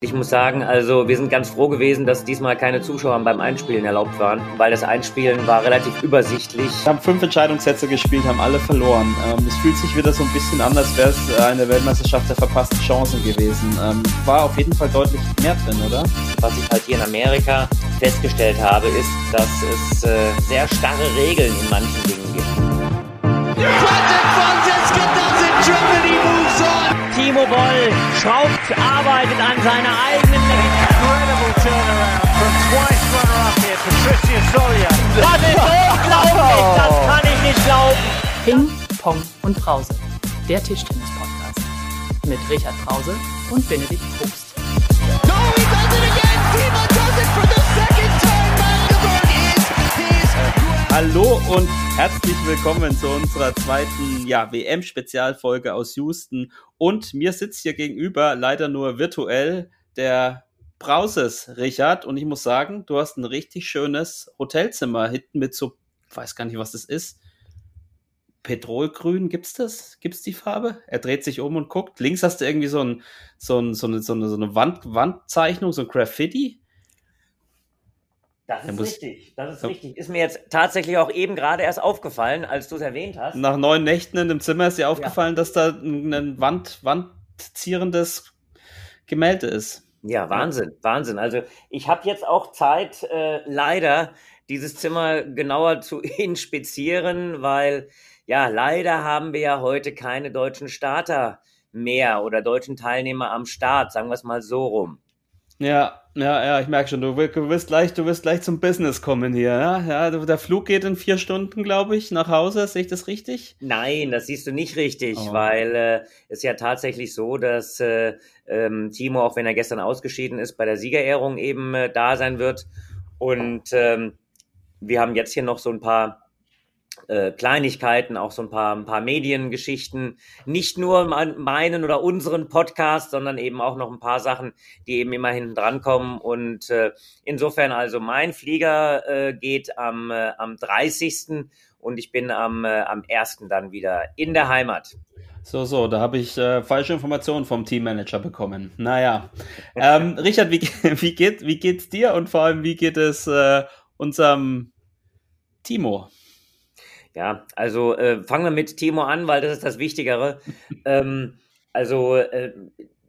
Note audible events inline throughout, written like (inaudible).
Ich muss sagen, also wir sind ganz froh gewesen, dass diesmal keine Zuschauer beim Einspielen erlaubt waren, weil das Einspielen war relativ übersichtlich. Wir haben fünf Entscheidungssätze gespielt, haben alle verloren. Ähm, es fühlt sich wieder so ein bisschen an, als wäre es eine Weltmeisterschaft der verpassten Chancen gewesen. Ähm, war auf jeden Fall deutlich mehr drin, oder? Was ich halt hier in Amerika festgestellt habe, ist, dass es äh, sehr starre Regeln in manchen Dingen gibt. Timo Boll schraubt, arbeitet an seiner eigenen Incredible turnaround from twice runner-up here, Patricia Solia. Das ist unglaublich, das kann ich nicht glauben. Ping, Pong und Brause. Der Tischtennis-Podcast. Mit Richard Brause und Benedikt Probst. No, he does it again. Timo Hallo und herzlich willkommen zu unserer zweiten ja, WM-Spezialfolge aus Houston. Und mir sitzt hier gegenüber, leider nur virtuell, der Brauses Richard. Und ich muss sagen, du hast ein richtig schönes Hotelzimmer hinten mit so, weiß gar nicht, was das ist. Petrolgrün, gibt's das? Gibt's die Farbe? Er dreht sich um und guckt. Links hast du irgendwie so, ein, so, ein, so eine, so eine, Wand, Wandzeichnung, so ein Graffiti. Das ist richtig, das ist Ja. richtig. Ist mir jetzt tatsächlich auch eben gerade erst aufgefallen, als du es erwähnt hast. Nach neun Nächten in dem Zimmer ist dir aufgefallen, dass da ein Wand, wandzierendes Gemälde ist. Ja, Wahnsinn, Wahnsinn. Also ich habe jetzt auch Zeit, äh, leider dieses Zimmer genauer zu (laughs) inspizieren, weil ja, leider haben wir ja heute keine deutschen Starter mehr oder deutschen Teilnehmer am Start, sagen wir es mal so rum. Ja, ja, ja, ich merke schon, du, wi- du wirst gleich, du wirst gleich zum Business kommen hier, ja? Ja, der Flug geht in vier Stunden, glaube ich, nach Hause, sehe ich das richtig? Nein, das siehst du nicht richtig, Oh. weil äh, es ja tatsächlich so, dass äh, ähm, Timo, auch wenn er gestern ausgeschieden ist, bei der Siegerehrung eben äh, da sein wird. Und ähm, wir haben jetzt hier noch so ein paar äh, Kleinigkeiten, auch so ein paar, ein paar Mediengeschichten. Nicht nur mein- meinen oder unseren Podcast, sondern eben auch noch ein paar Sachen, die eben immer hinten dran kommen. Und äh, insofern also mein Flieger äh, geht am, äh, am 30. und ich bin am, äh, am 1. dann wieder in der Heimat. So, so, da habe ich äh, falsche Informationen vom Teammanager bekommen. Naja. (laughs) Ähm, Richard, wie, (laughs) wie, geht, wie geht's dir und vor allem, wie geht es äh, unserem Timo? Ja, also äh, fangen wir mit Timo an, weil das ist das Wichtigere. (laughs) ähm, also äh,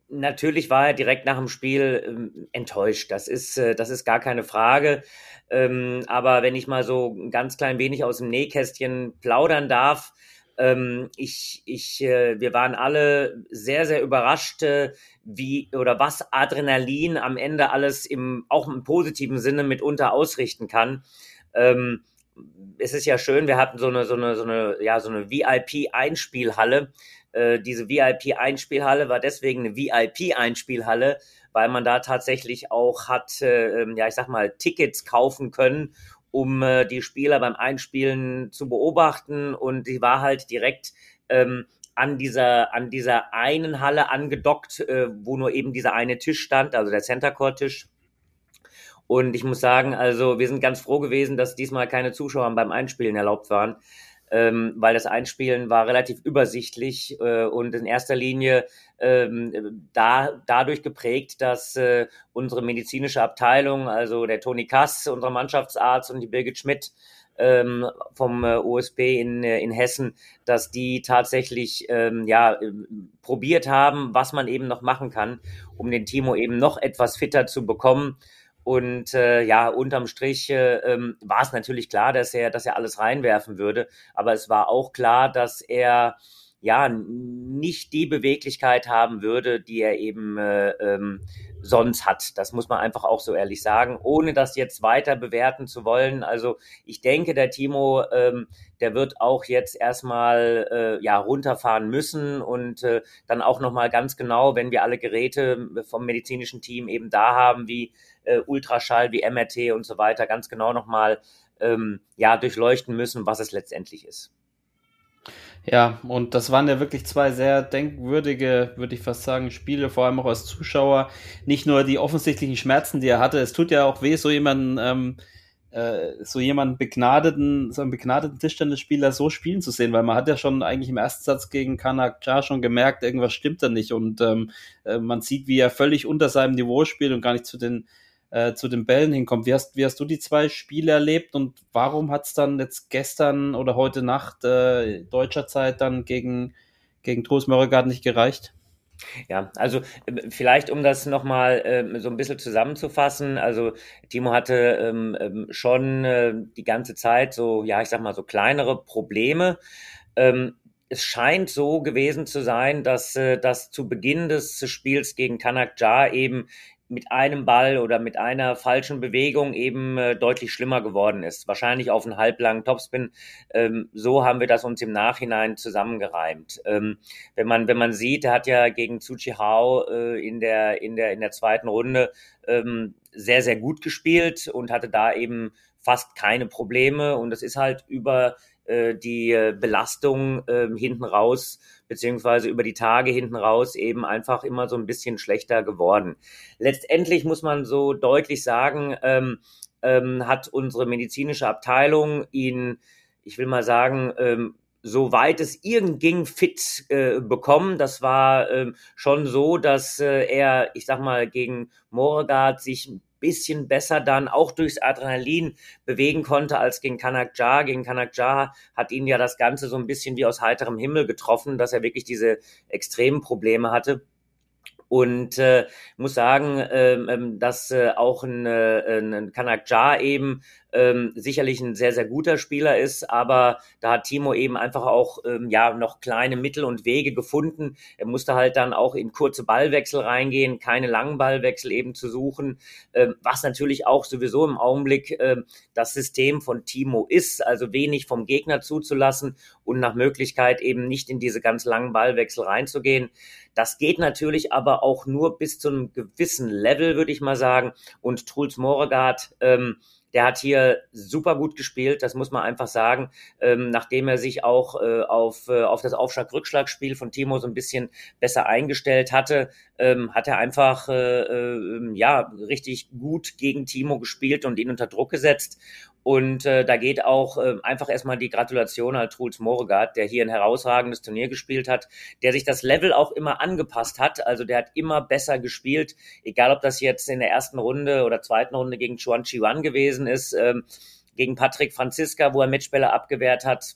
natürlich war er direkt nach dem Spiel ähm, enttäuscht. Das ist, äh, das ist gar keine Frage. Ähm, aber wenn ich mal so ein ganz klein wenig aus dem Nähkästchen plaudern darf, ähm, ich, ich, äh, wir waren alle sehr, sehr überrascht, äh, wie oder was Adrenalin am Ende alles im, auch im positiven Sinne mitunter ausrichten kann. Ähm, es ist ja schön, wir hatten so eine, so eine, so eine, ja, so eine VIP-Einspielhalle. Äh, diese VIP-Einspielhalle war deswegen eine VIP-Einspielhalle, weil man da tatsächlich auch hat, äh, ähm, ja, ich sag mal, Tickets kaufen können, um äh, die Spieler beim Einspielen zu beobachten. Und die war halt direkt ähm, an dieser, an dieser einen Halle angedockt, äh, wo nur eben dieser eine Tisch stand, also der Center Court Tisch. Und ich muss sagen, also wir sind ganz froh gewesen, dass diesmal keine Zuschauer beim Einspielen erlaubt waren, ähm, weil das Einspielen war relativ übersichtlich äh, und in erster Linie ähm, da, dadurch geprägt, dass äh, unsere medizinische Abteilung, also der Toni Kass, unser Mannschaftsarzt und die Birgit Schmidt ähm, vom äh, OSB in, äh, in Hessen, dass die tatsächlich ähm, ja, probiert haben, was man eben noch machen kann, um den Timo eben noch etwas fitter zu bekommen. Und äh, ja, unterm Strich äh, ähm, war es natürlich klar, dass er, dass er alles reinwerfen würde. Aber es war auch klar, dass er ja nicht die Beweglichkeit haben würde, die er eben äh, ähm, sonst hat. Das muss man einfach auch so ehrlich sagen, ohne das jetzt weiter bewerten zu wollen. Also ich denke, der Timo, ähm, der wird auch jetzt erstmal äh, ja runterfahren müssen und äh, dann auch noch mal ganz genau, wenn wir alle Geräte vom medizinischen Team eben da haben, wie äh, Ultraschall, wie MRT und so weiter, ganz genau noch mal ähm, ja durchleuchten müssen, was es letztendlich ist. Ja, und das waren ja wirklich zwei sehr denkwürdige, würde ich fast sagen, Spiele, vor allem auch als Zuschauer. Nicht nur die offensichtlichen Schmerzen, die er hatte, es tut ja auch weh, so jemanden ähm, äh, so jemanden begnadeten, so einen begnadeten Tischtennisspieler so spielen zu sehen, weil man hat ja schon eigentlich im ersten Satz gegen Kanak Cha schon gemerkt, irgendwas stimmt da nicht und ähm, äh, man sieht, wie er völlig unter seinem Niveau spielt und gar nicht zu den äh, zu den Bällen hinkommt. Wie hast, wie hast du die zwei Spiele erlebt und warum hat es dann jetzt gestern oder heute Nacht äh, deutscher Zeit dann gegen, gegen Trost Mörregard nicht gereicht? Ja, also äh, vielleicht um das nochmal äh, so ein bisschen zusammenzufassen, also Timo hatte ähm, ähm, schon äh, die ganze Zeit so, ja, ich sag mal, so kleinere Probleme. Ähm, es scheint so gewesen zu sein, dass äh, das zu Beginn des Spiels gegen Kanak Jar eben mit einem Ball oder mit einer falschen Bewegung eben äh, deutlich schlimmer geworden ist. Wahrscheinlich auf einen halblangen Topspin. Ähm, so haben wir das uns im Nachhinein zusammengereimt. Ähm, wenn man wenn man sieht, er hat ja gegen Tsuchi Hao äh, in der in der in der zweiten Runde ähm, sehr sehr gut gespielt und hatte da eben fast keine Probleme und das ist halt über äh, die äh, Belastung äh, hinten raus beziehungsweise über die Tage hinten raus eben einfach immer so ein bisschen schlechter geworden. Letztendlich muss man so deutlich sagen, ähm, ähm, hat unsere medizinische Abteilung ihn, ich will mal sagen, ähm, soweit es irgend ging, fit äh, bekommen. Das war ähm, schon so, dass äh, er, ich sag mal, gegen Moregard sich bisschen besser dann auch durchs Adrenalin bewegen konnte als gegen Kanak Jar. Gegen Kanak Jar hat ihn ja das Ganze so ein bisschen wie aus heiterem Himmel getroffen, dass er wirklich diese extremen Probleme hatte. Und äh, muss sagen, ähm, ähm dass äh, auch ein, äh, ein Kanak Jar eben ähm, sicherlich ein sehr, sehr guter Spieler ist, aber da hat Timo eben einfach auch ähm, ja noch kleine Mittel und Wege gefunden. Er musste halt dann auch in kurze Ballwechsel reingehen, keine langen Ballwechsel eben zu suchen, ähm, was natürlich auch sowieso im Augenblick ähm, das System von Timo ist, also wenig vom Gegner zuzulassen und nach Möglichkeit eben nicht in diese ganz langen Ballwechsel reinzugehen. Das geht natürlich aber auch nur bis zu einem gewissen Level, würde ich mal sagen. Und Truls Moregard, ähm, der hat hier super gut gespielt, das muss man einfach sagen. Ähm, nachdem er sich auch äh, auf, äh, auf das Aufschlag-Rückschlag-Spiel von Timo so ein bisschen besser eingestellt hatte, ähm, hat er einfach äh, äh, ja richtig gut gegen Timo gespielt und ihn unter Druck gesetzt. Und äh, da geht auch äh, einfach erstmal die Gratulation an Truls Moregard, der hier ein herausragendes Turnier gespielt hat, der sich das Level auch immer angepasst hat. Also der hat immer besser gespielt, egal ob das jetzt in der ersten Runde oder zweiten Runde gegen Chuan Chi-Wan gewesen ist, ähm, gegen Patrick Franziska, wo er Matchbälle abgewehrt hat,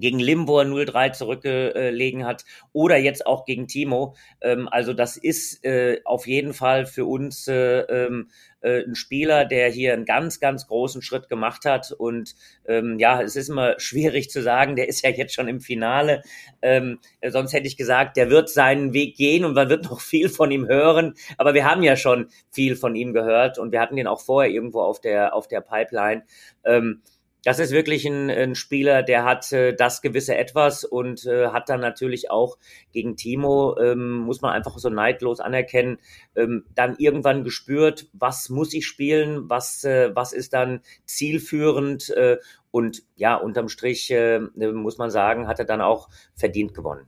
gegen Lim, wo er 0-3 zurückgelegen hat, oder jetzt auch gegen Timo. Ähm, also das ist äh, auf jeden Fall für uns äh, ähm, äh, ein Spieler, der hier einen ganz, ganz großen Schritt gemacht hat. Und ähm, ja, es ist immer (laughs) schwierig zu sagen, der ist ja jetzt schon im Finale. Ähm, sonst hätte ich gesagt, der wird seinen Weg gehen und man wird noch viel von ihm hören. Aber wir haben ja schon viel von ihm gehört und wir hatten den auch vorher irgendwo auf der, auf der Pipeline. Ähm, das ist wirklich ein, ein Spieler, der hat äh, das gewisse Etwas und äh, hat dann natürlich auch gegen Timo, ähm, muss man einfach so neidlos anerkennen, ähm, dann irgendwann gespürt, was muss ich spielen, was, äh, was ist dann zielführend äh, und ja, unterm Strich äh, muss man sagen, hat er dann auch verdient gewonnen.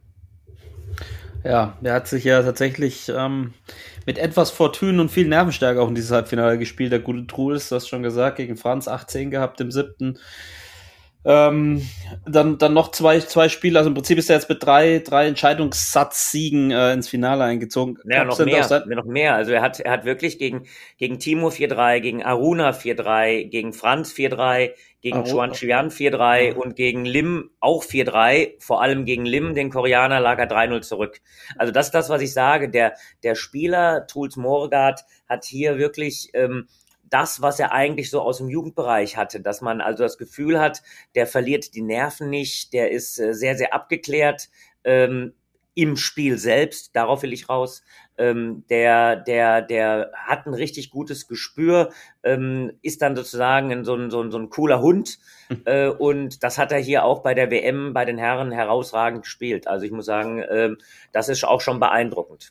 Ja, er hat sich ja tatsächlich ähm, mit etwas Fortune und viel Nervenstärke auch in dieses Halbfinale gespielt. Der gute Truls, du hast schon gesagt, gegen Franz 18 gehabt im siebten. Ähm, dann, dann noch zwei, zwei Spiele, also im Prinzip ist er jetzt mit drei, drei Entscheidungssatzsiegen äh, ins Finale eingezogen. Ja, noch mehr, noch mehr. Also er hat, er hat wirklich gegen, gegen Timo 4-3, gegen Aruna 4-3, gegen Franz 4-3, gegen Chuan Chian 4-3 und gegen Lim auch 4-3. Vor allem gegen Lim, den Koreaner, lag er 3-0 zurück. Also das ist das, was ich sage. Der, der Spieler, Truls Morgard, hat hier wirklich ähm, das, was er eigentlich so aus dem Jugendbereich hatte, dass man also das Gefühl hat, der verliert die Nerven nicht, der ist äh, sehr, sehr abgeklärt ähm, im Spiel selbst, darauf will ich raus. Ähm, der, der, der hat ein richtig gutes Gespür, ähm, ist dann sozusagen so ein, so ein, so ein cooler Hund. Hm. Äh, und das hat er hier auch bei der WM bei den Herren herausragend gespielt. Also ich muss sagen, ähm, das ist auch schon beeindruckend.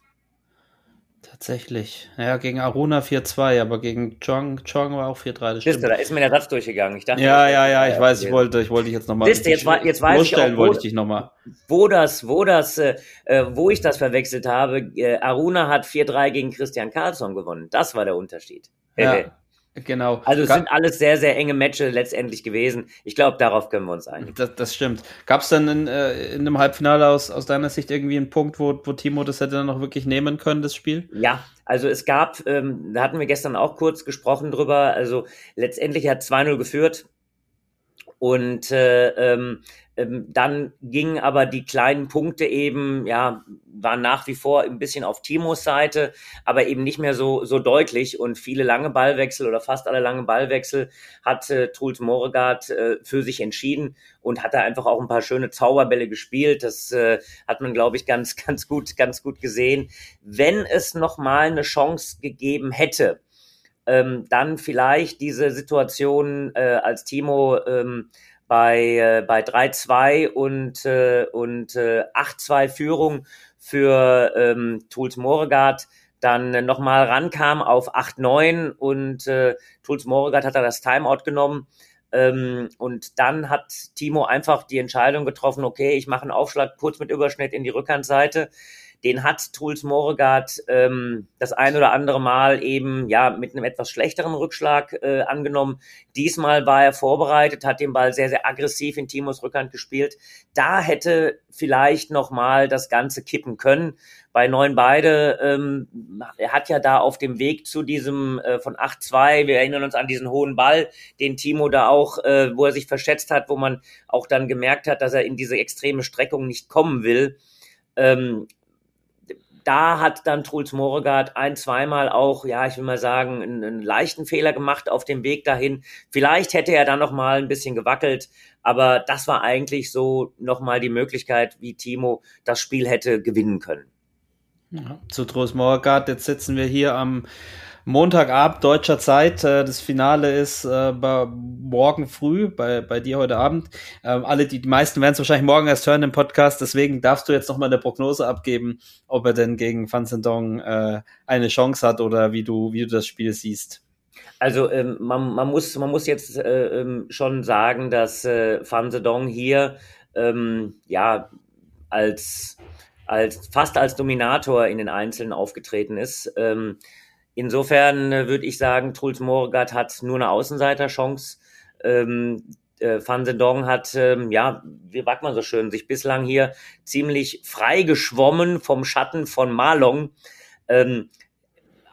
Tatsächlich. Ja, gegen Aruna 4-2, aber gegen Chong, Chong war auch 4-3. Das stimmt. da ist mir der Satz durchgegangen. Ich dachte, ja, ja, ja, ich weiß, ich wollte, ich wollte dich jetzt nochmal. jetzt, jetzt weiß ich auch, wo, wollte ich dich nochmal. Wo das, wo das, äh, äh, wo ich das verwechselt habe. Äh, Aruna hat 4-3 gegen Christian Carlsson gewonnen. Das war der Unterschied. Ja. Genau. Also es sind alles sehr, sehr enge Matches letztendlich gewesen. Ich glaube, darauf können wir uns einigen. Das, das stimmt. Gab es dann in, äh, in einem Halbfinale aus, aus deiner Sicht irgendwie einen Punkt, wo, wo Timo das hätte dann noch wirklich nehmen können, das Spiel? Ja, also es gab, ähm, da hatten wir gestern auch kurz gesprochen drüber, also letztendlich hat 2-0 geführt und äh, ähm, dann gingen aber die kleinen Punkte eben, ja, waren nach wie vor ein bisschen auf Timos Seite, aber eben nicht mehr so, so deutlich und viele lange Ballwechsel oder fast alle lange Ballwechsel hat äh, Truls Moregard äh, für sich entschieden und hat da einfach auch ein paar schöne Zauberbälle gespielt. Das äh, hat man, glaube ich, ganz, (laughs) ganz gut, ganz gut gesehen. Wenn es nochmal eine Chance gegeben hätte, ähm, dann vielleicht diese Situation, äh, als Timo ähm, bei, äh, bei 3-2 und, äh, und äh, 8-2 Führung für ähm, Tools Moregard dann nochmal rankam auf 8-9 und äh, Tools Moregard hat da das Timeout genommen. Ähm, und dann hat Timo einfach die Entscheidung getroffen, okay, ich mache einen Aufschlag kurz mit Überschnitt in die Rückhandseite den hat Truls Moregard ähm, das ein oder andere Mal eben ja mit einem etwas schlechteren Rückschlag äh, angenommen. Diesmal war er vorbereitet, hat den Ball sehr, sehr aggressiv in Timos Rückhand gespielt. Da hätte vielleicht noch mal das Ganze kippen können. Bei neun beide, ähm, er hat ja da auf dem Weg zu diesem äh, von 8-2, wir erinnern uns an diesen hohen Ball, den Timo da auch, äh, wo er sich verschätzt hat, wo man auch dann gemerkt hat, dass er in diese extreme Streckung nicht kommen will. Ähm, da hat dann Truls Moregard ein, zweimal auch, ja, ich will mal sagen, einen, einen, leichten Fehler gemacht auf dem Weg dahin. Vielleicht hätte er dann noch mal ein bisschen gewackelt, aber das war eigentlich so noch mal die Möglichkeit, wie Timo das Spiel hätte gewinnen können. Ja, zu Truls Moregard, jetzt sitzen wir hier am Montagabend deutscher Zeit. Äh, das Finale ist äh, morgen früh, bei, bei dir heute Abend. Ähm, alle, die, die meisten werden es wahrscheinlich morgen erst hören im Podcast, deswegen darfst du jetzt nochmal eine Prognose abgeben, ob er denn gegen Van Sendong äh, eine Chance hat oder wie du, wie du das Spiel siehst. Also ähm, man, man, muss, man muss jetzt äh, ähm, schon sagen, dass äh, Van Sedong hier ähm, ja als, als fast als Dominator in den Einzelnen aufgetreten ist. Ähm, Insofern äh, würde ich sagen, Truls Moregard hat nur eine Außenseiterchance. Ähm, äh, Van Sendong hat, ähm, ja, wie sagt man so schön, sich bislang hier ziemlich frei geschwommen vom Schatten von Malong. Ähm,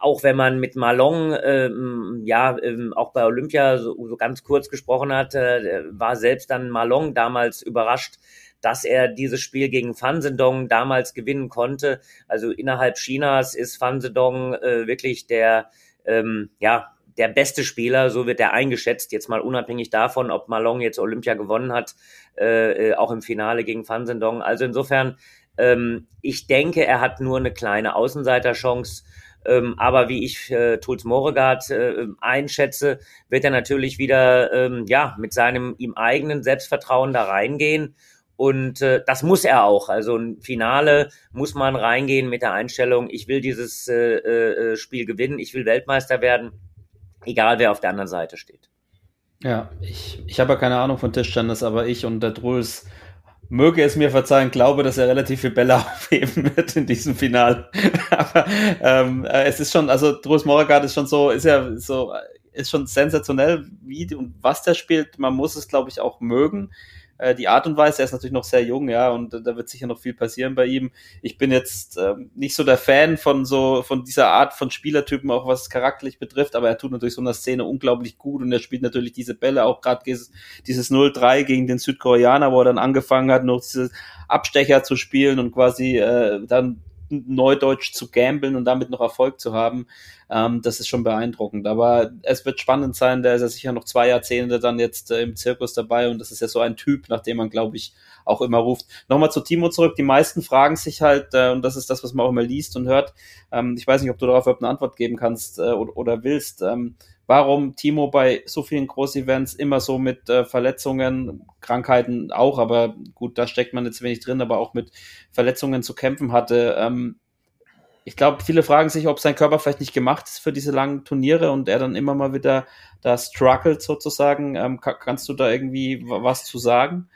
auch wenn man mit Malong, ähm, ja, ähm, auch bei Olympia so, so ganz kurz gesprochen hat, äh, war selbst dann Malong damals überrascht, dass er dieses Spiel gegen Fan Zedong damals gewinnen konnte. Also innerhalb Chinas ist Fan Zedong äh, wirklich der, ähm, ja, der beste Spieler, so wird er eingeschätzt, jetzt mal unabhängig davon, ob Malong jetzt Olympia gewonnen hat, äh, äh, auch im Finale gegen Fan Zedong. Also insofern, ähm, ich denke, er hat nur eine kleine Außenseiterchance. Ähm, aber wie ich äh, Tuls Moregard äh, einschätze, wird er natürlich wieder ähm, ja mit seinem ihm eigenen Selbstvertrauen da reingehen und äh, das muss er auch. Also ein Finale muss man reingehen mit der Einstellung, ich will dieses äh, äh, Spiel gewinnen, ich will Weltmeister werden, egal wer auf der anderen Seite steht. Ja, ich, ich habe ja keine Ahnung von Tischtennis, aber ich und der Truls möge es mir verzeihen, glaube, dass er relativ viel Bälle (laughs) aufheben wird in diesem Finale. (laughs) aber ähm, äh, es ist schon, also Truls Moregard ist schon so, ist ja so, ist schon sensationell, wie und was der spielt. Man muss es, glaube ich, auch mögen äh, die Art und Weise. Er ist natürlich noch sehr jung, ja, und äh, da wird sicher noch viel passieren bei ihm. Ich bin jetzt äh, nicht so der Fan von so von dieser Art von Spielertypen, auch was es charakterlich betrifft, aber er tut natürlich so einer Szene unglaublich gut und er spielt natürlich diese Bälle, auch gerade dieses, dieses 0-3 gegen den Südkoreaner, wo er dann angefangen hat, noch diese Abstecher zu spielen und quasi äh, dann Neudeutsch zu gambeln und damit noch Erfolg zu haben, ähm, das ist schon beeindruckend. Aber es wird spannend sein, der ist ja sicher noch zwei Jahrzehnte dann jetzt äh, im Zirkus dabei und das ist ja so ein Typ, nach dem man, glaube ich, auch immer ruft. Nochmal zu Timo zurück. Die meisten fragen sich halt, äh, und das ist das, was man auch immer liest und hört. Ähm, ich weiß nicht, ob du darauf überhaupt eine Antwort geben kannst äh, oder, oder, willst. Ähm, warum Timo bei so vielen Groß-Events immer so mit äh, Verletzungen, Krankheiten auch, aber gut, da steckt man jetzt wenig drin, aber auch mit Verletzungen zu kämpfen hatte. Ähm, ich glaube, viele fragen sich, ob sein Körper vielleicht nicht gemacht ist für diese langen Turniere und er dann immer mal wieder da struggelt sozusagen. Ähm, kannst du da irgendwie was zu sagen?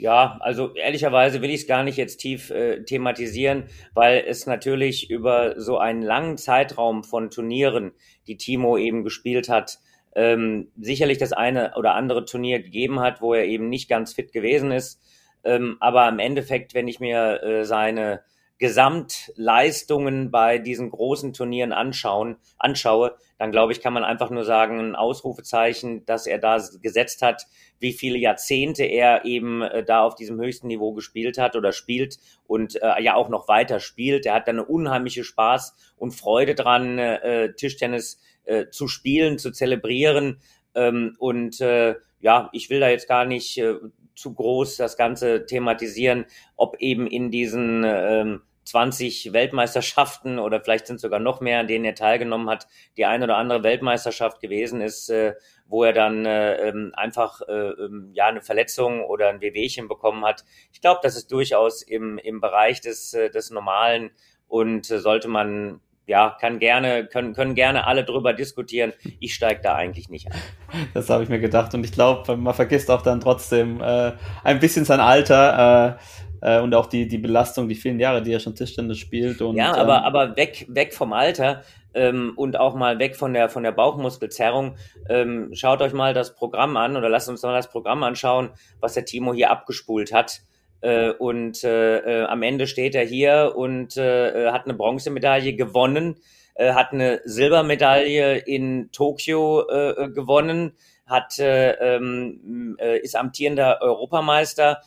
Ja, also ehrlicherweise will ich es gar nicht jetzt tief äh, thematisieren, weil es natürlich über so einen langen Zeitraum von Turnieren, die Timo eben gespielt hat, ähm, sicherlich das eine oder andere Turnier gegeben hat, wo er eben nicht ganz fit gewesen ist. Ähm, aber im Endeffekt, wenn ich mir äh, seine Gesamtleistungen bei diesen großen Turnieren anschauen, anschaue, dann glaube ich, kann man einfach nur sagen, ein Ausrufezeichen, dass er da gesetzt hat, wie viele Jahrzehnte er eben äh, da auf diesem höchsten Niveau gespielt hat oder spielt und äh, ja auch noch weiter spielt. Er hat da eine unheimliche Spaß und Freude dran, äh, Tischtennis äh, zu spielen, zu zelebrieren. Ähm, und äh, ja, ich will da jetzt gar nicht äh, zu groß das Ganze thematisieren, ob eben in diesen ähm, 20 Weltmeisterschaften oder vielleicht sind sogar noch mehr, an denen er teilgenommen hat, die ein oder andere Weltmeisterschaft gewesen ist, äh, wo er dann äh, ähm, einfach äh, ähm, ja eine Verletzung oder ein Wehwehchen bekommen hat. Ich glaube, das ist durchaus im, im Bereich des, äh, des Normalen und äh, sollte man ja, kann gerne, können, können gerne alle drüber diskutieren. Ich steige da eigentlich nicht ein. (laughs) Das habe ich mir gedacht und ich glaube, man vergisst auch dann trotzdem äh, ein bisschen sein Alter. Äh, äh, und auch die, die Belastung, die vielen Jahre, die er schon Tischtennis spielt. Und, ja, aber, ähm, aber weg, weg vom Alter ähm, und auch mal weg von der, von der Bauchmuskelzerrung. Ähm, schaut euch mal das Programm an oder lasst uns mal das Programm anschauen, was der Timo hier abgespult hat. Äh, und äh, äh, am Ende steht er hier und äh, äh hat eine Bronzemedaille gewonnen, hat eine Silbermedaille in Tokio gewonnen, hat äh, ähm, äh, ist amtierender Europameister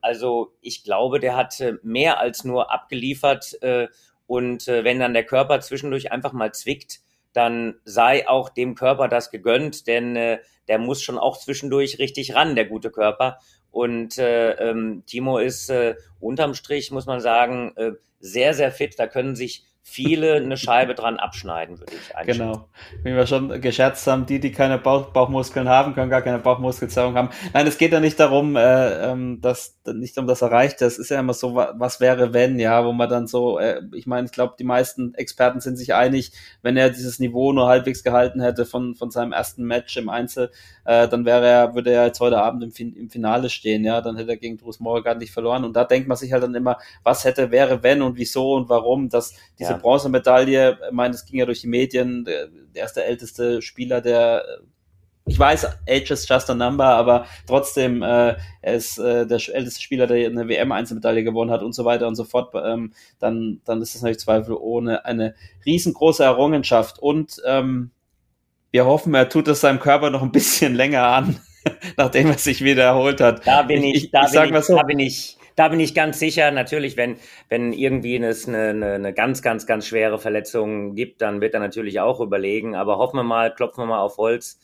also ich glaube, der hat mehr als nur abgeliefert. Äh, und äh, wenn dann der Körper zwischendurch einfach mal zwickt, dann sei auch dem Körper das gegönnt, denn äh, der muss schon auch zwischendurch richtig ran, der gute Körper. Und äh, ähm, Timo ist äh, unterm Strich, muss man sagen, äh, sehr, sehr fit. Da können sich viele eine Scheibe dran abschneiden, würde ich einschätzen. Genau. Wie wir schon gescherzt haben, die, die keine Bauch Bauchmuskeln haben, können gar keine Bauchmuskelzerrung haben. Nein, es geht ja nicht darum, äh, ähm, dass nicht um das erreicht. Das ist ja immer so, was wäre wenn, ja, wo man dann so, äh, ich meine, ich glaube, die meisten Experten sind sich einig, wenn er dieses Niveau nur halbwegs gehalten hätte von, von seinem ersten Match im Einzel, äh, dann wäre er, würde er jetzt heute Abend im, fin im Finale stehen, ja, dann hätte er gegen Drus Morgan nicht verloren. Und da denkt man sich halt dann immer, was hätte, wäre, wenn und wieso und warum, dass diese ja. Bronzemedaille, ich meine, es ging ja durch die Medien, der, der erste älteste Spieler, der ich weiß, Age is just a number, aber trotzdem, äh, er ist äh, der älteste Spieler, der eine WM-Einzelmedaille gewonnen hat und so weiter und so fort, ähm, dann, dann ist das natürlich zweifelohne eine riesengroße Errungenschaft. Und ähm, wir hoffen, er tut es seinem Körper noch ein bisschen (laughs) länger an, (laughs) nachdem er sich wieder erholt hat. Da bin ich, ich, da, ich, bin ich so. da bin ich, da bin ich ganz sicher. Natürlich, wenn, wenn irgendwie es eine, eine, eine ganz, ganz, ganz schwere Verletzung gibt, dann wird er natürlich auch überlegen. Aber hoffen wir mal, klopfen wir mal auf Holz,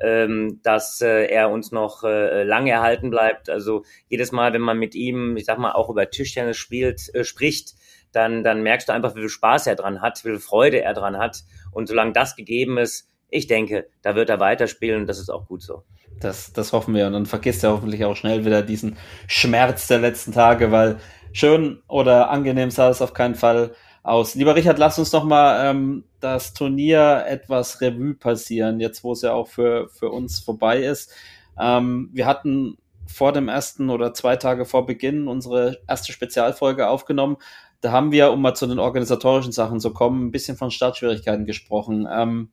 ähm, dass äh, er uns noch äh, lange erhalten bleibt. Also jedes Mal, wenn man mit ihm, ich sag mal, auch über Tischtennis spielt, äh, spricht, dann, dann merkst du einfach, wie viel Spaß er dran hat, wie viel Freude er dran hat. Und solange das gegeben ist, ich denke, da wird er weiterspielen und das ist auch gut so. Das, das hoffen wir. Und dann vergisst er hoffentlich auch schnell wieder diesen Schmerz der letzten Tage, weil schön oder angenehm sah es auf keinen Fall aus. Lieber Richard, lass uns noch mal ähm, das Turnier etwas Revue passieren, jetzt wo es ja auch für, für uns vorbei ist. Ähm, wir hatten vor dem ersten oder zwei Tage vor Beginn unsere erste Spezialfolge aufgenommen. Da haben wir, um mal zu den organisatorischen Sachen zu kommen, ein bisschen von Startschwierigkeiten gesprochen. Ähm,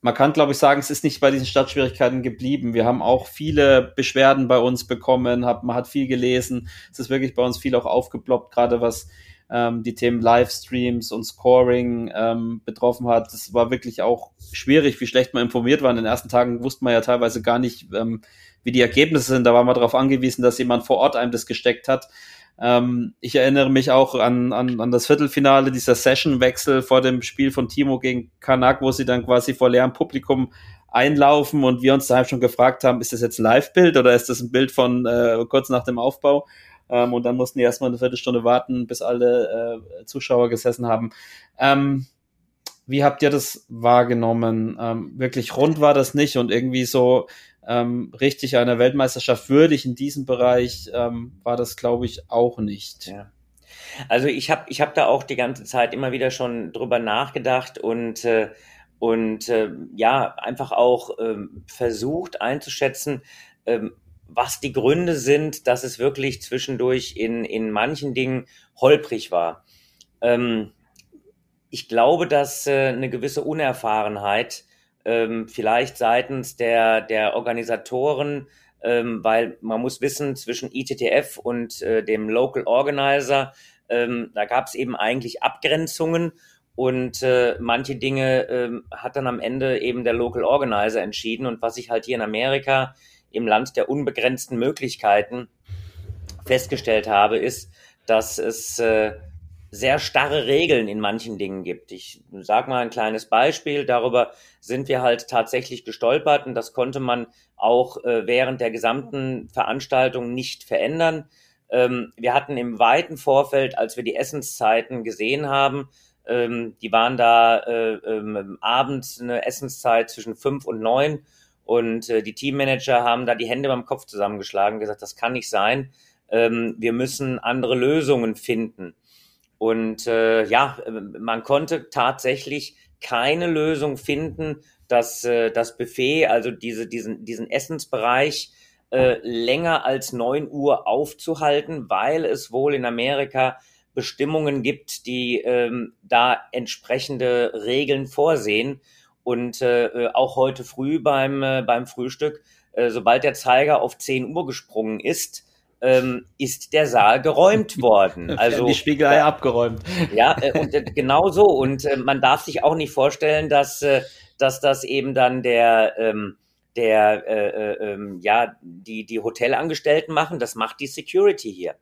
man kann, glaube ich, sagen, es ist nicht bei diesen Startschwierigkeiten geblieben. Wir haben auch viele Beschwerden bei uns bekommen, hab, man hat viel gelesen. Es ist wirklich bei uns viel auch aufgeploppt, gerade was ähm, die Themen Livestreams und Scoring ähm, betroffen hat. Das war wirklich auch schwierig, wie schlecht man informiert war. In den ersten Tagen wusste man ja teilweise gar nicht, ähm, wie die Ergebnisse sind. Da war man darauf angewiesen, dass jemand vor Ort einem das gesteckt hat. Ähm, ich erinnere mich auch an, an, an das Viertelfinale, dieser Sessionwechsel vor dem Spiel von Timo gegen Kanak, wo sie dann quasi vor leerem Publikum einlaufen und wir uns da schon gefragt haben, ist das jetzt Live-Bild oder ist das ein Bild von äh, kurz nach dem Aufbau? Ähm, und dann mussten die erstmal eine Viertelstunde warten, bis alle äh, Zuschauer gesessen haben. Ähm, wie habt ihr das wahrgenommen? Ähm, wirklich rund war das nicht und irgendwie so ähm, richtig einer Weltmeisterschaft würdig in diesem Bereich ähm, war das, glaube ich, auch nicht. Ja. Also ich habe ich hab da auch die ganze Zeit immer wieder schon drüber nachgedacht und äh, und äh, ja einfach auch äh, versucht einzuschätzen, ähm, was die Gründe sind, dass es wirklich zwischendurch in, in manchen Dingen holprig war. Ähm, ich glaube, dass äh, eine gewisse Unerfahrenheit ähm, vielleicht seitens der, der Organisatoren, ähm, weil man muss wissen, zwischen ITTF und äh, dem Local Organizer, ähm, da gab es eben eigentlich Abgrenzungen und äh, manche Dinge ähm, hat dann am Ende eben der Local Organizer entschieden. Und was ich halt hier in Amerika im Land der unbegrenzten Möglichkeiten festgestellt habe, ist, dass es äh, sehr starre Regeln in manchen Dingen gibt. Ich sage mal ein kleines Beispiel. Darüber sind wir halt tatsächlich gestolpert und das konnte man auch äh, während der gesamten Veranstaltung nicht verändern. Ähm, wir hatten im weiten Vorfeld, als wir die Essenszeiten gesehen haben, ähm, die waren da äh, ähm, abends eine Essenszeit zwischen fünf und neun und äh, die Teammanager haben da die Hände beim Kopf zusammengeschlagen, gesagt, das kann nicht sein. Ähm, wir müssen andere Lösungen finden. Und äh, ja, man konnte tatsächlich keine Lösung finden, dass äh, das Buffet, also diese, diesen, diesen Essensbereich, äh, länger als neun Uhr aufzuhalten, weil es wohl in Amerika Bestimmungen gibt, die ähm, da entsprechende Regeln vorsehen. Und äh, auch heute früh beim, äh, beim Frühstück, äh, sobald der Zeiger auf 10 Uhr gesprungen ist, ähm, ist der Saal geräumt (laughs) worden. Also die Spiegelei abgeräumt. Ja, äh, und äh, genau so. Und äh, man darf sich auch nicht vorstellen, dass, äh, dass das eben dann der ähm, der äh, äh, ähm, ja die die Hotelangestellten machen. Das macht die Security hier.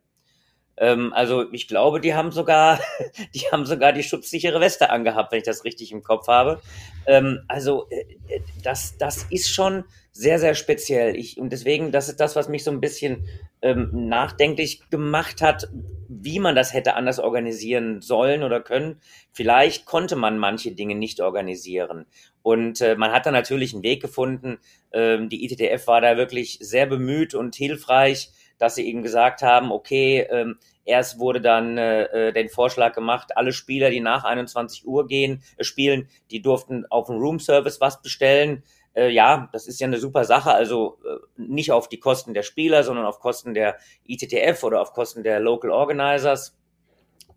Ähm, also ich glaube, die haben sogar, (laughs) die haben sogar die schutzsichere Weste angehabt, wenn ich das richtig im Kopf habe. Ähm, also äh, äh, das, das ist schon sehr, sehr speziell. Ich, und deswegen, das ist das, was mich so ein bisschen ähm, nachdenklich gemacht hat, wie man das hätte anders organisieren sollen oder können. Vielleicht konnte man manche Dinge nicht organisieren. Und äh, man hat da natürlich einen Weg gefunden. Ähm, die ITTF war da wirklich sehr bemüht und hilfreich dass sie eben gesagt haben, okay, ähm, erst wurde dann äh, äh den Vorschlag gemacht, alle Spieler, die nach 21 Uhr gehen, äh, spielen, die durften auf dem Room Service was bestellen. Äh, ja, das ist ja eine super Sache, also äh, nicht auf die Kosten der Spieler, sondern auf Kosten der ITTF oder auf Kosten der Local Organizers.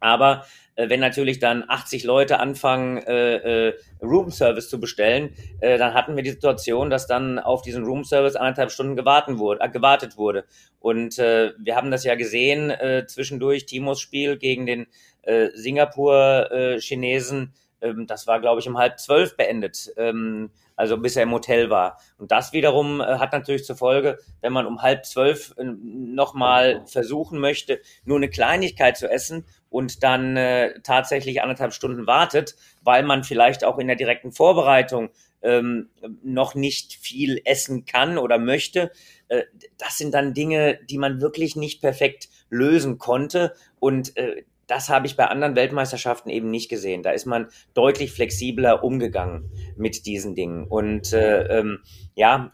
Aber äh, wenn natürlich dann 80 Leute anfangen, äh, äh, Room Service zu bestellen, äh, dann hatten wir die Situation, dass dann auf diesen Room Service anderthalb Stunden gewartet wurde. Äh, gewartet wurde. Und äh, wir haben das ja gesehen äh, zwischendurch, Timos Spiel gegen den äh, Singapur-Chinesen. Äh, ähm, das war, glaube ich, um halb zwölf beendet. Ähm, also bis er im Hotel war. Und das wiederum äh, hat natürlich zur Folge, wenn man um halb zwölf äh, nochmal versuchen möchte, nur eine Kleinigkeit zu essen und dann äh, tatsächlich anderthalb Stunden wartet, weil man vielleicht auch in der direkten Vorbereitung ähm, noch nicht viel essen kann oder möchte. Äh, das sind dann Dinge, die man wirklich nicht perfekt lösen konnte. Und äh, das habe ich bei anderen Weltmeisterschaften eben nicht gesehen. Da ist man deutlich flexibler umgegangen mit diesen Dingen. Und äh, ähm, ja,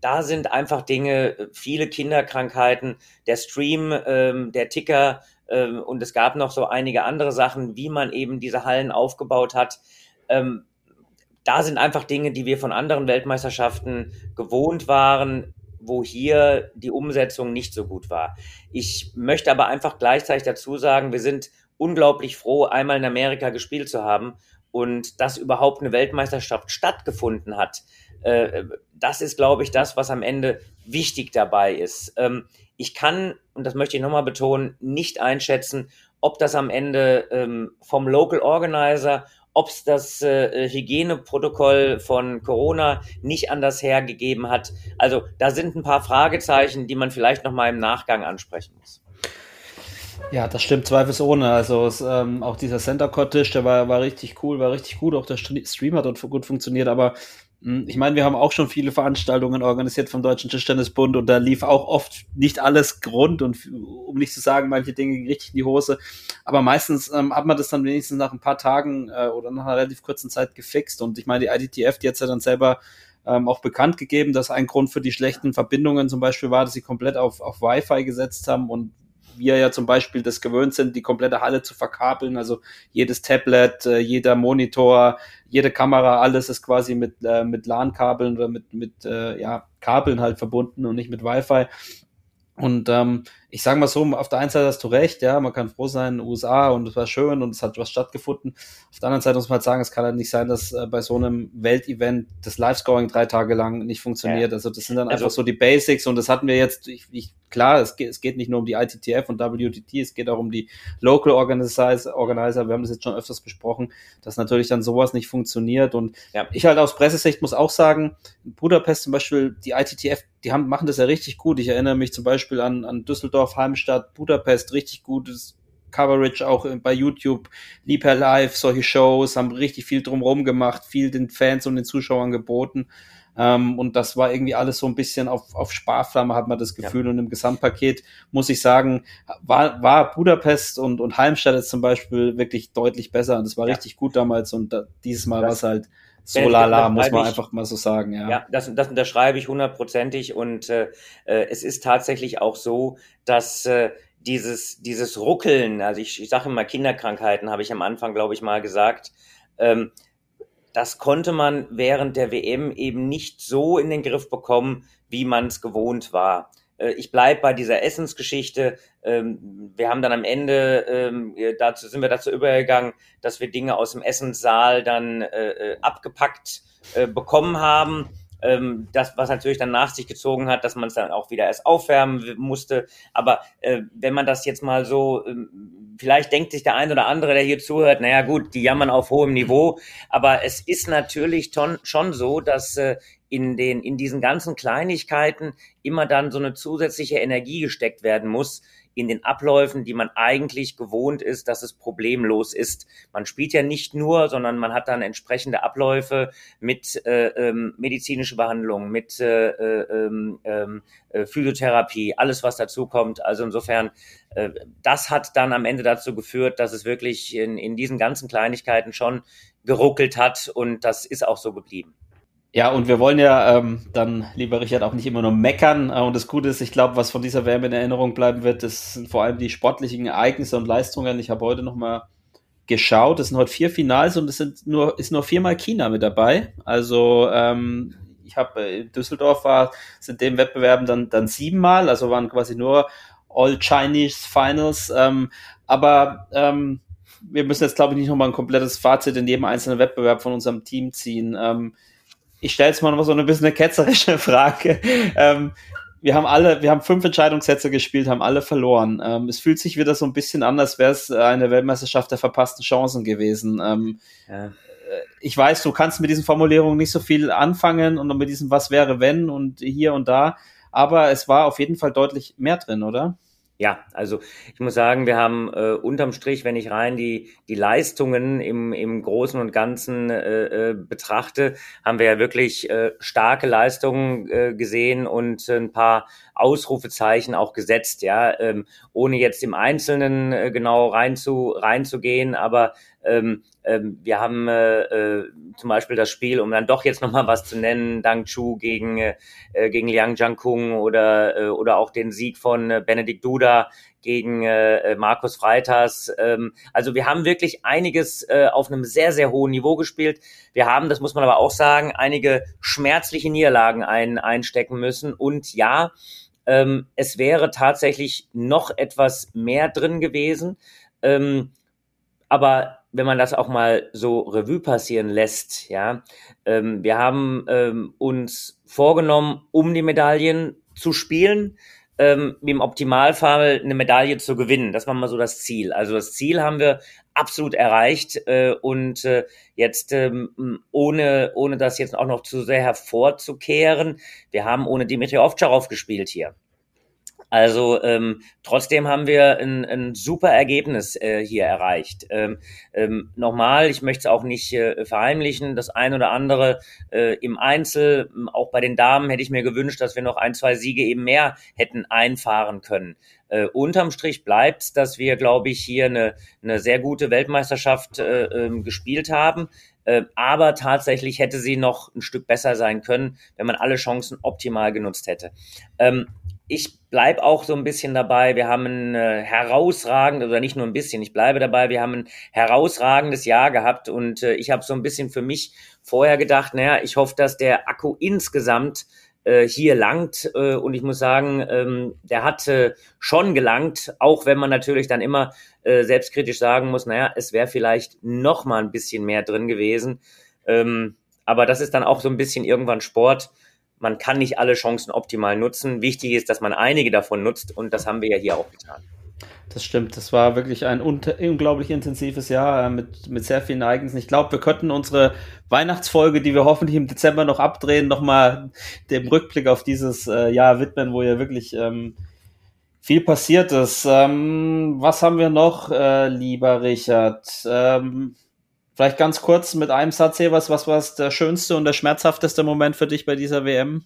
da sind einfach Dinge, viele Kinderkrankheiten, der Stream, ähm, der Ticker ähm, und es gab noch so einige andere Sachen, wie man eben diese Hallen aufgebaut hat. Ähm, da sind einfach Dinge, die wir von anderen Weltmeisterschaften gewohnt waren, wo hier die Umsetzung nicht so gut war. Ich möchte aber einfach gleichzeitig dazu sagen, wir sind unglaublich froh, einmal in Amerika gespielt zu haben und dass überhaupt eine Weltmeisterschaft stattgefunden hat. Äh, das ist, glaube ich, das, was am Ende wichtig dabei ist. Ähm, ich kann, und das möchte ich nochmal betonen, nicht einschätzen, ob das am Ende ähm, vom Local Organizer ob es das äh, Hygieneprotokoll von Corona nicht anders hergegeben hat. Also da sind ein paar Fragezeichen, die man vielleicht noch mal im Nachgang ansprechen muss. Ja, das stimmt zweifelsohne. Also es, ähm, auch dieser Center Cottage, der war, war richtig cool, war richtig gut. Auch der Stream hat dort gut funktioniert. Aber ich meine, wir haben auch schon viele Veranstaltungen organisiert vom Deutschen Tischtennisbund und da lief auch oft nicht alles Grund und um nicht zu sagen, manche Dinge richtig in die Hose. Aber meistens ähm, hat man das dann wenigstens nach ein paar Tagen äh, oder nach einer relativ kurzen Zeit gefixt. Und ich meine, die IDTF, die hat ja dann selber ähm, auch bekannt gegeben, dass ein Grund für die schlechten Verbindungen zum Beispiel war, dass sie komplett auf, auf Wi-Fi gesetzt haben und wir ja zum Beispiel das gewöhnt sind, die komplette Halle zu verkabeln. Also jedes Tablet, äh, jeder Monitor, jede Kamera, alles ist quasi mit, äh, mit LAN-Kabeln oder mit, mit äh, ja, Kabeln halt verbunden und nicht mit Wi-Fi. Und ähm, ich sage mal so, auf der einen Seite hast du recht, ja, man kann froh sein, USA und es war schön und es hat was stattgefunden. Auf der anderen Seite muss man halt sagen, es kann halt nicht sein, dass äh, bei so einem Weltevent das Live-Scoring drei Tage lang nicht funktioniert. Ja. Also das sind dann also, einfach so die Basics und das hatten wir jetzt, ich, ich, klar, es geht, es geht nicht nur um die ITTF und WTT, es geht auch um die Local Organizer, Organizer. wir haben das jetzt schon öfters besprochen, dass natürlich dann sowas nicht funktioniert und ja. ich halt aus Pressesicht muss auch sagen, Budapest zum Beispiel, die ITTF, die haben, machen das ja richtig gut. Ich erinnere mich zum Beispiel an, an Düsseldorf Heimstadt, Budapest, richtig gutes Coverage auch bei YouTube, Lieber Live, solche Shows, haben richtig viel drumherum gemacht, viel den Fans und den Zuschauern geboten. Ähm, und das war irgendwie alles so ein bisschen auf, auf Sparflamme, hat man das Gefühl. Ja. Und im Gesamtpaket muss ich sagen, war, war Budapest und, und Heimstadt jetzt zum Beispiel wirklich deutlich besser. Und das war ja. richtig gut damals. Und da, dieses Mal war es halt so lala, muss man ich, einfach mal so sagen. Ja, ja das, das unterschreibe ich hundertprozentig. Und äh, äh, es ist tatsächlich auch so, dass äh, dieses, dieses Ruckeln, also ich, ich sage immer Kinderkrankheiten, habe ich am Anfang, glaube ich, mal gesagt, ähm, das konnte man während der WM eben nicht so in den Griff bekommen, wie man es gewohnt war. Äh, ich bleibe bei dieser Essensgeschichte. Ähm, wir haben dann am Ende, ähm, dazu sind wir dazu übergegangen, dass wir Dinge aus dem Essenssaal dann äh, äh, abgepackt bekommen haben. Ähm, das, was natürlich dann nach sich gezogen hat, dass man es dann auch wieder erst aufwärmen musste. Aber wenn man das jetzt mal so, vielleicht denkt sich der ein oder andere, der hier zuhört, naja gut, die jammern auf hohem Niveau, aber es ist natürlich schon, schon so, dass in den, in diesen ganzen Kleinigkeiten immer dann so eine zusätzliche Energie gesteckt werden muss in den Abläufen, die man eigentlich gewohnt ist, dass es problemlos ist. Man spielt ja nicht nur, sondern man hat dann entsprechende Abläufe mit äh, ähm, medizinische Behandlung, mit äh, äh, ähm, ähm, äh, Physiotherapie, alles was dazu kommt. Also insofern, äh, das hat dann am Ende dazu geführt, dass es wirklich in, in diesen ganzen Kleinigkeiten schon geruckelt hat und das ist auch so geblieben. Ja, und wir wollen ja ähm, dann, lieber Richard, auch nicht immer nur meckern. Äh, und das Gute ist, ich glaube, was von dieser WM in Erinnerung bleiben wird, das sind vor allem die sportlichen Ereignisse und Leistungen. Ich habe heute nochmal geschaut. Es sind heute vier Finals und es sind nur, ist nur viermal China mit dabei. Also ähm, ich habe äh, in Düsseldorf war, sind dem Wettbewerben dann, dann siebenmal, also waren quasi nur All Chinese Finals. Ähm, aber ähm, wir müssen jetzt, glaube ich, nicht nochmal ein komplettes Fazit in jedem einzelnen Wettbewerb von unserem Team ziehen. Ich stelle jetzt mal noch so eine bisschen eine ketzerische (laughs) Frage. Ähm, wir haben alle, wir haben fünf Entscheidungssätze gespielt, haben alle verloren. Ähm, es fühlt sich wieder so ein bisschen an, als wäre es eine Weltmeisterschaft der verpassten Chancen gewesen. Ähm, ja. Äh, ich weiß, du kannst mit diesen Formulierungen nicht so viel anfangen und mit diesem Was wäre wenn und hier und da, aber es war auf jeden Fall deutlich mehr drin, oder? Ja, also ich muss sagen, wir haben äh, unterm Strich, wenn ich rein die, die Leistungen im, im Großen und Ganzen äh, äh, betrachte, haben wir ja wirklich äh, starke Leistungen äh, gesehen und ein paar Ausrufezeichen auch gesetzt, ja, ähm, ohne jetzt im Einzelnen äh, genau rein zu, reinzugehen, aber ähm, ähm, wir haben äh, äh, zum Beispiel das Spiel, um dann doch jetzt nochmal was zu nennen, Dang Chu gegen, äh, gegen Liang Jiankung oder, äh, oder auch den Sieg von äh, Benedikt Duda gegen äh, Markus Freitas. Ähm, also wir haben wirklich einiges äh, auf einem sehr, sehr hohen Niveau gespielt. Wir haben, das muss man aber auch sagen, einige schmerzliche Niederlagen ein, einstecken müssen. Und ja, ähm, es wäre tatsächlich noch etwas mehr drin gewesen. Ähm, aber wenn man das auch mal so Revue passieren lässt, ja, ähm, wir haben ähm, uns vorgenommen, um die Medaillen zu spielen, ähm, im Optimalfall eine Medaille zu gewinnen. Das war mal so das Ziel. Also das Ziel haben wir absolut erreicht äh, und äh, jetzt ähm, ohne ohne das jetzt auch noch zu sehr hervorzukehren, wir haben ohne Dimitri Ovtcharov gespielt hier. Also ähm, trotzdem haben wir ein, ein super Ergebnis äh, hier erreicht. Ähm, ähm, nochmal, ich möchte es auch nicht äh, verheimlichen, das ein oder andere äh, im Einzel, auch bei den Damen hätte ich mir gewünscht, dass wir noch ein, zwei Siege eben mehr hätten einfahren können. Äh, unterm Strich bleibt, dass wir, glaube ich, hier eine, eine sehr gute Weltmeisterschaft äh, äh, gespielt haben. Äh, aber tatsächlich hätte sie noch ein Stück besser sein können, wenn man alle Chancen optimal genutzt hätte. Ähm, ich bleibe auch so ein bisschen dabei. Wir haben ein äh, herausragendes, oder nicht nur ein bisschen, ich bleibe dabei, wir haben ein herausragendes Jahr gehabt und äh, ich habe so ein bisschen für mich vorher gedacht, naja, ich hoffe, dass der Akku insgesamt äh, hier langt äh, und ich muss sagen, ähm, der hat äh, schon gelangt, auch wenn man natürlich dann immer äh, selbstkritisch sagen muss, naja, es wäre vielleicht noch mal ein bisschen mehr drin gewesen. Ähm, aber das ist dann auch so ein bisschen irgendwann Sport man kann nicht alle Chancen optimal nutzen. Wichtig ist, dass man einige davon nutzt und das haben wir ja hier auch getan. Das stimmt, das war wirklich ein unglaublich intensives Jahr äh, mit, mit sehr vielen Ereignissen. Ich glaube, wir könnten unsere Weihnachtsfolge, die wir hoffentlich im Dezember noch abdrehen, nochmal dem Rückblick auf dieses äh, Jahr widmen, wo ja wirklich ähm, viel passiert ist. Ähm, was haben wir noch, äh, lieber Richard? Ähm, Vielleicht ganz kurz mit einem Satz hier, was, was war der schönste und der schmerzhafteste Moment für dich bei dieser WM?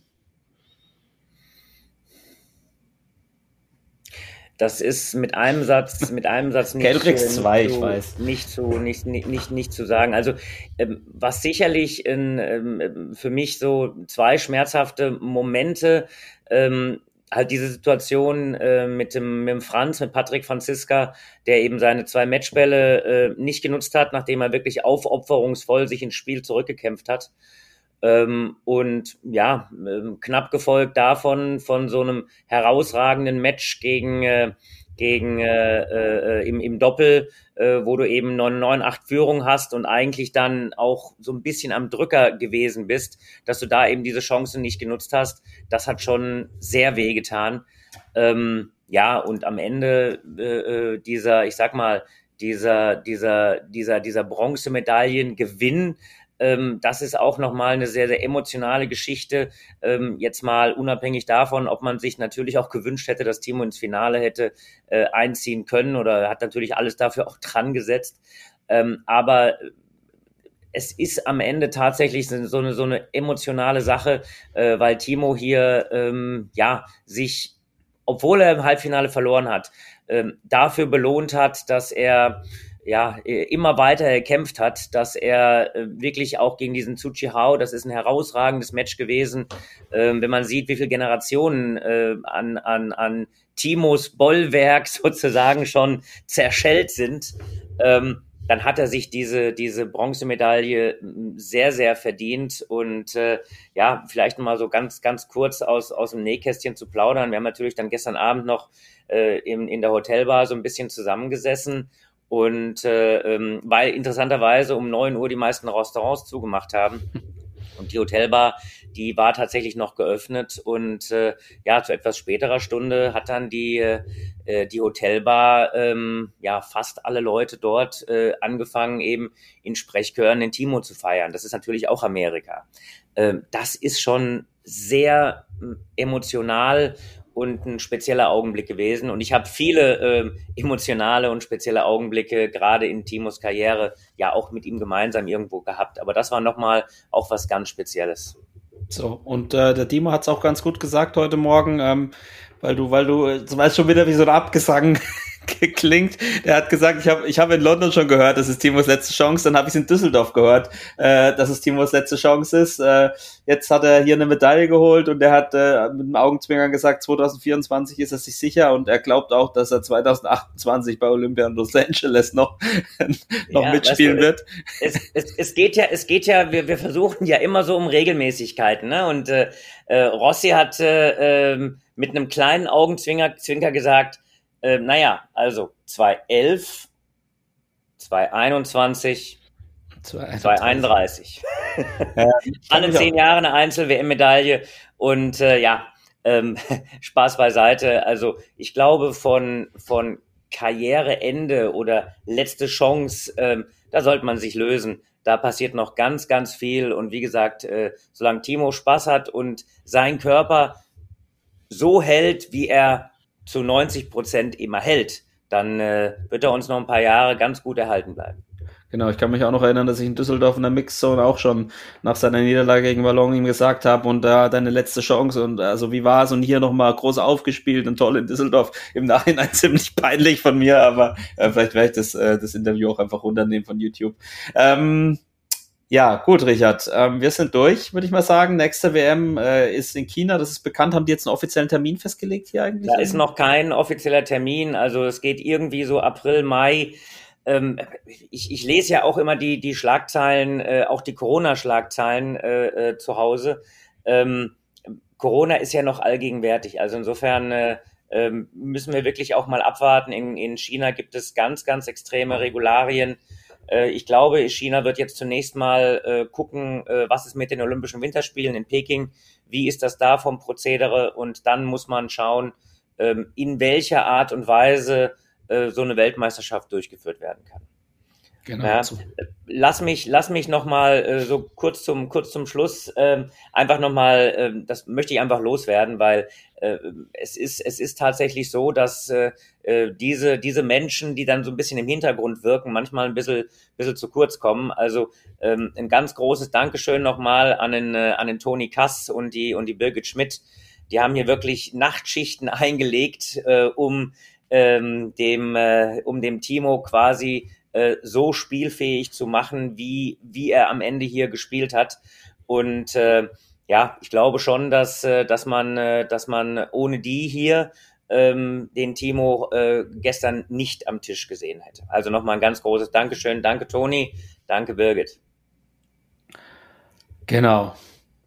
Das ist mit einem Satz, mit einem Satz nicht, kriegst zu, zwei, ich weiß. nicht zu, nicht, nicht, nicht, nicht zu sagen. Also ähm, was sicherlich in, ähm, für mich so zwei schmerzhafte Momente ähm, halt diese Situation äh, mit, dem, mit dem Franz, mit Patrick Franziska, der eben seine zwei Matchbälle äh, nicht genutzt hat, nachdem er wirklich aufopferungsvoll sich ins Spiel zurückgekämpft hat. Ähm, und ja, äh, knapp gefolgt davon von so einem herausragenden Match gegen äh, gegen äh, äh, im, im Doppel, äh, wo du eben 9-9-8 Führung hast und eigentlich dann auch so ein bisschen am Drücker gewesen bist, dass du da eben diese Chance nicht genutzt hast, das hat schon sehr weh getan. Ähm, ja, und am Ende äh, äh dieser, ich sag mal, dieser, dieser, dieser, dieser Bronzemedaillengewinn, ähm, das ist auch nochmal eine sehr, sehr emotionale Geschichte. Ähm, jetzt mal unabhängig davon, ob man sich natürlich auch gewünscht hätte, dass Timo ins Finale hätte äh, einziehen können oder hat natürlich alles dafür auch dran gesetzt. Ähm, aber es ist am Ende tatsächlich so eine, so eine emotionale Sache, äh, weil Timo hier ähm, ja sich, obwohl er im Halbfinale verloren hat, ähm, dafür belohnt hat, dass er ja, immer weiter gekämpft hat, dass er äh, wirklich auch gegen diesen Tsuchi Hao, das ist ein herausragendes Match gewesen, ähm, wenn man sieht, wie viele Generationen äh, an, an, an Timos Bollwerk (laughs) sozusagen schon zerschellt sind, ähm, dann hat er sich diese, diese Bronzemedaille sehr, sehr verdient. Und äh, ja, vielleicht nochmal so ganz, ganz kurz aus, aus dem Nähkästchen zu plaudern. Wir haben natürlich dann gestern Abend noch äh, in, in der Hotelbar so ein bisschen zusammengesessen und äh, ähm, weil interessanterweise um neun Uhr die meisten Restaurants zugemacht haben. (laughs) Und die Hotelbar, die war tatsächlich noch geöffnet und äh, ja, zu etwas späterer Stunde hat dann die, äh, die Hotelbar, ähm, ja, fast alle Leute dort äh, angefangen, eben in Sprechchören den Timo zu feiern. Das ist natürlich auch Amerika. Ähm, das ist schon sehr äh, emotional und ein spezieller Augenblick gewesen. Und ich habe viele äh, emotionale und spezielle Augenblicke gerade in Timos Karriere ja auch mit ihm gemeinsam irgendwo gehabt. Aber das war nochmal auch was ganz Spezielles. So, und äh, der Timo hat es auch ganz gut gesagt heute Morgen, ähm, weil du, weil du, du weißt schon wieder wie so ein Abgesang geklingt. Der hat gesagt, ich habe ich hab in London schon gehört, das ist Timos letzte Chance. Dann habe ich es in Düsseldorf gehört, äh, dass es Timos letzte Chance ist. Äh, jetzt hat er hier eine Medaille geholt und er hat äh, mit dem Augenzwinkern gesagt, 2024 ist er sich sicher und er glaubt auch, dass er 2028 bei Olympia in Los Angeles noch, (laughs) noch ja, mitspielen weißt du, wird. Es, es, es geht ja, es geht ja, wir, wir versuchen ja immer so um Regelmäßigkeiten, ne? Und äh, äh, Rossi hat äh, äh, mit einem kleinen Augenzwinker Zwinker gesagt, äh, naja, also 211, 221, 231. Ja, Alle (laughs) zehn Jahre eine Einzel-WM-Medaille und äh, ja, ähm, (laughs) Spaß beiseite. Also ich glaube von, von Karriereende oder letzte Chance, ähm, da sollte man sich lösen. Da passiert noch ganz, ganz viel. Und wie gesagt, äh, solange Timo Spaß hat und sein Körper so hält, wie er zu 90 Prozent immer hält, dann äh, wird er uns noch ein paar Jahre ganz gut erhalten bleiben. Genau, ich kann mich auch noch erinnern, dass ich in Düsseldorf in der Mixzone auch schon nach seiner Niederlage gegen Ballon ihm gesagt habe und da äh, deine letzte Chance und also wie war es und hier nochmal groß aufgespielt und toll in Düsseldorf. Im Nachhinein (laughs) ziemlich peinlich von mir, aber äh, vielleicht werde ich das, äh, das Interview auch einfach runternehmen von YouTube. Ähm, Ja, gut, Richard. Ähm, wir sind durch, würde ich mal sagen. Nächste WM äh, ist in China, das ist bekannt. Haben die jetzt einen offiziellen Termin festgelegt hier eigentlich? Da ist noch kein offizieller Termin. Also es geht irgendwie so April, Mai. Ähm, ich, ich lese ja auch immer die, die Schlagzeilen, äh, auch die Corona-Schlagzeilen äh, äh, zu Hause. Ähm, Corona ist ja noch allgegenwärtig. Also insofern äh, ähm, müssen wir wirklich auch mal abwarten. In, in China gibt es ganz, ganz extreme Regularien ich glaube, China wird jetzt zunächst mal äh, gucken, äh, was ist mit den Olympischen Winterspielen in Peking, wie ist das da vom Prozedere und dann muss man schauen, ähm, in welcher Art und Weise äh, so eine Weltmeisterschaft durchgeführt werden kann. Genau. Ja, lass mich, lass mich noch mal äh, so kurz zum kurz zum Schluss ähm, einfach noch mal, äh, das möchte ich einfach loswerden, weil äh, es ist es ist tatsächlich so, dass äh, äh, diese diese Menschen, die dann so ein bisschen im Hintergrund wirken, manchmal ein bisschen bisschen zu kurz kommen. Also ähm, ein ganz großes Dankeschön noch mal an den äh, an den Toni Kass und die und die Birgit Schmidt. Die haben hier wirklich Nachtschichten (laughs) eingelegt, äh, um ähm, dem äh, um dem Timo quasi äh, so spielfähig zu machen, wie, wie er am Ende hier gespielt hat. Und äh, ja, ich glaube schon, dass, äh, dass, man, äh, dass man ohne die hier ähm, den Timo äh, gestern nicht am Tisch gesehen hätte. Also nochmal ein ganz großes Dankeschön. Danke, Toni. Danke, Birgit. Genau.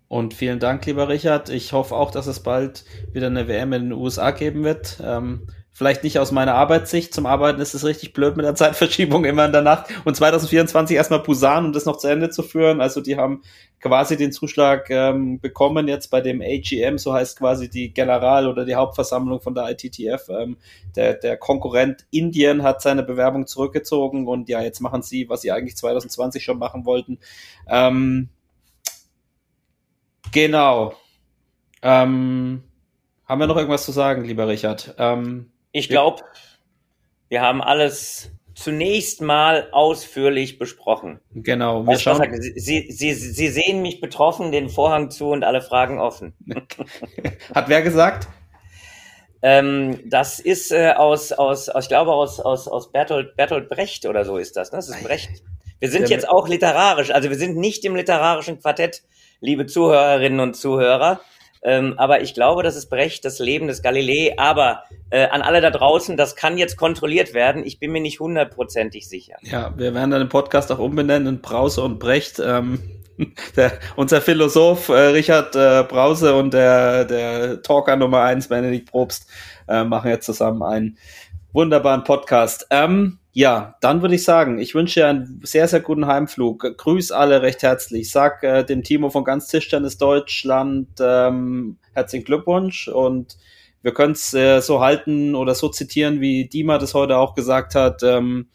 Und vielen Dank, lieber Richard. Ich hoffe auch, dass es bald wieder eine WM in den USA geben wird. Ähm, Vielleicht nicht aus meiner Arbeitssicht. Zum Arbeiten ist es richtig blöd mit der Zeitverschiebung immer in der Nacht. Und 2024 erstmal Busan, um das noch zu Ende zu führen. Also die haben quasi den Zuschlag ähm, bekommen jetzt bei dem AGM, so heißt quasi die General- oder die Hauptversammlung von der ITTF. Ähm, der, der Konkurrent Indien hat seine Bewerbung zurückgezogen und ja, jetzt machen sie, was sie eigentlich 2020 schon machen wollten. Ähm, genau. Ähm, haben wir noch irgendwas zu sagen, lieber Richard? Ich glaube, wir haben alles zunächst mal ausführlich besprochen. Genau. Wir schauen. Sie, Sie, Sie sehen mich betroffen, den Vorhang zu und alle Fragen offen. (laughs) Hat wer gesagt? Ähm, das ist äh, aus, aus, aus, ich glaube, aus, aus, aus Bertolt, Bertolt Brecht oder so ist das. Ne? Das ist Brecht. Wir sind jetzt auch literarisch, also wir sind nicht im literarischen Quartett, liebe Zuhörerinnen und Zuhörer. Ähm, aber ich glaube, das ist Brecht, das Leben des Galilei. Aber äh, an alle da draußen, das kann jetzt kontrolliert werden. Ich bin mir nicht hundertprozentig sicher. Ja, wir werden dann den Podcast auch umbenennen in Brause und Brecht. Ähm, (laughs) der, unser Philosoph äh, Richard äh, Brause und der, der Talker Nummer eins Benedikt Probst äh, machen jetzt zusammen einen wunderbaren Podcast. Ähm, ja, dann würde ich sagen, ich wünsche dir einen sehr, sehr guten Heimflug. Grüß alle recht herzlich. Sag äh, dem Timo von ganz Tischtennis Deutschland ähm, herzlichen Glückwunsch und wir können es äh, so halten oder so zitieren, wie Dima das heute auch gesagt hat. Ähm,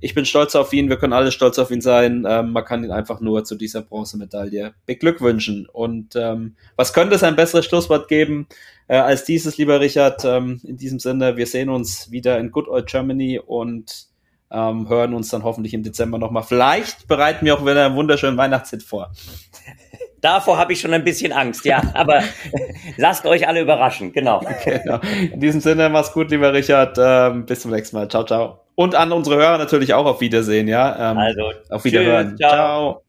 ich bin stolz auf ihn, wir können alle stolz auf ihn sein. Ähm, man kann ihn einfach nur zu dieser Bronzemedaille beglückwünschen. Und ähm, was könnte es ein besseres Schlusswort geben äh, als dieses, lieber Richard? Ähm, in diesem Sinne, wir sehen uns wieder in Good Old Germany und ähm, hören uns dann hoffentlich im Dezember nochmal. Vielleicht bereiten wir auch wieder einen wunderschönen Weihnachtshit vor. (laughs) Davor habe ich schon ein bisschen Angst, ja. Aber (laughs) lasst euch alle überraschen, genau. genau. In diesem Sinne, mach's gut, lieber Richard. Ähm, bis zum nächsten Mal. Ciao, ciao. Und an unsere Hörer natürlich auch auf Wiedersehen, ja. Ähm, also, auf Wiederhören. Tschüss, ciao. ciao.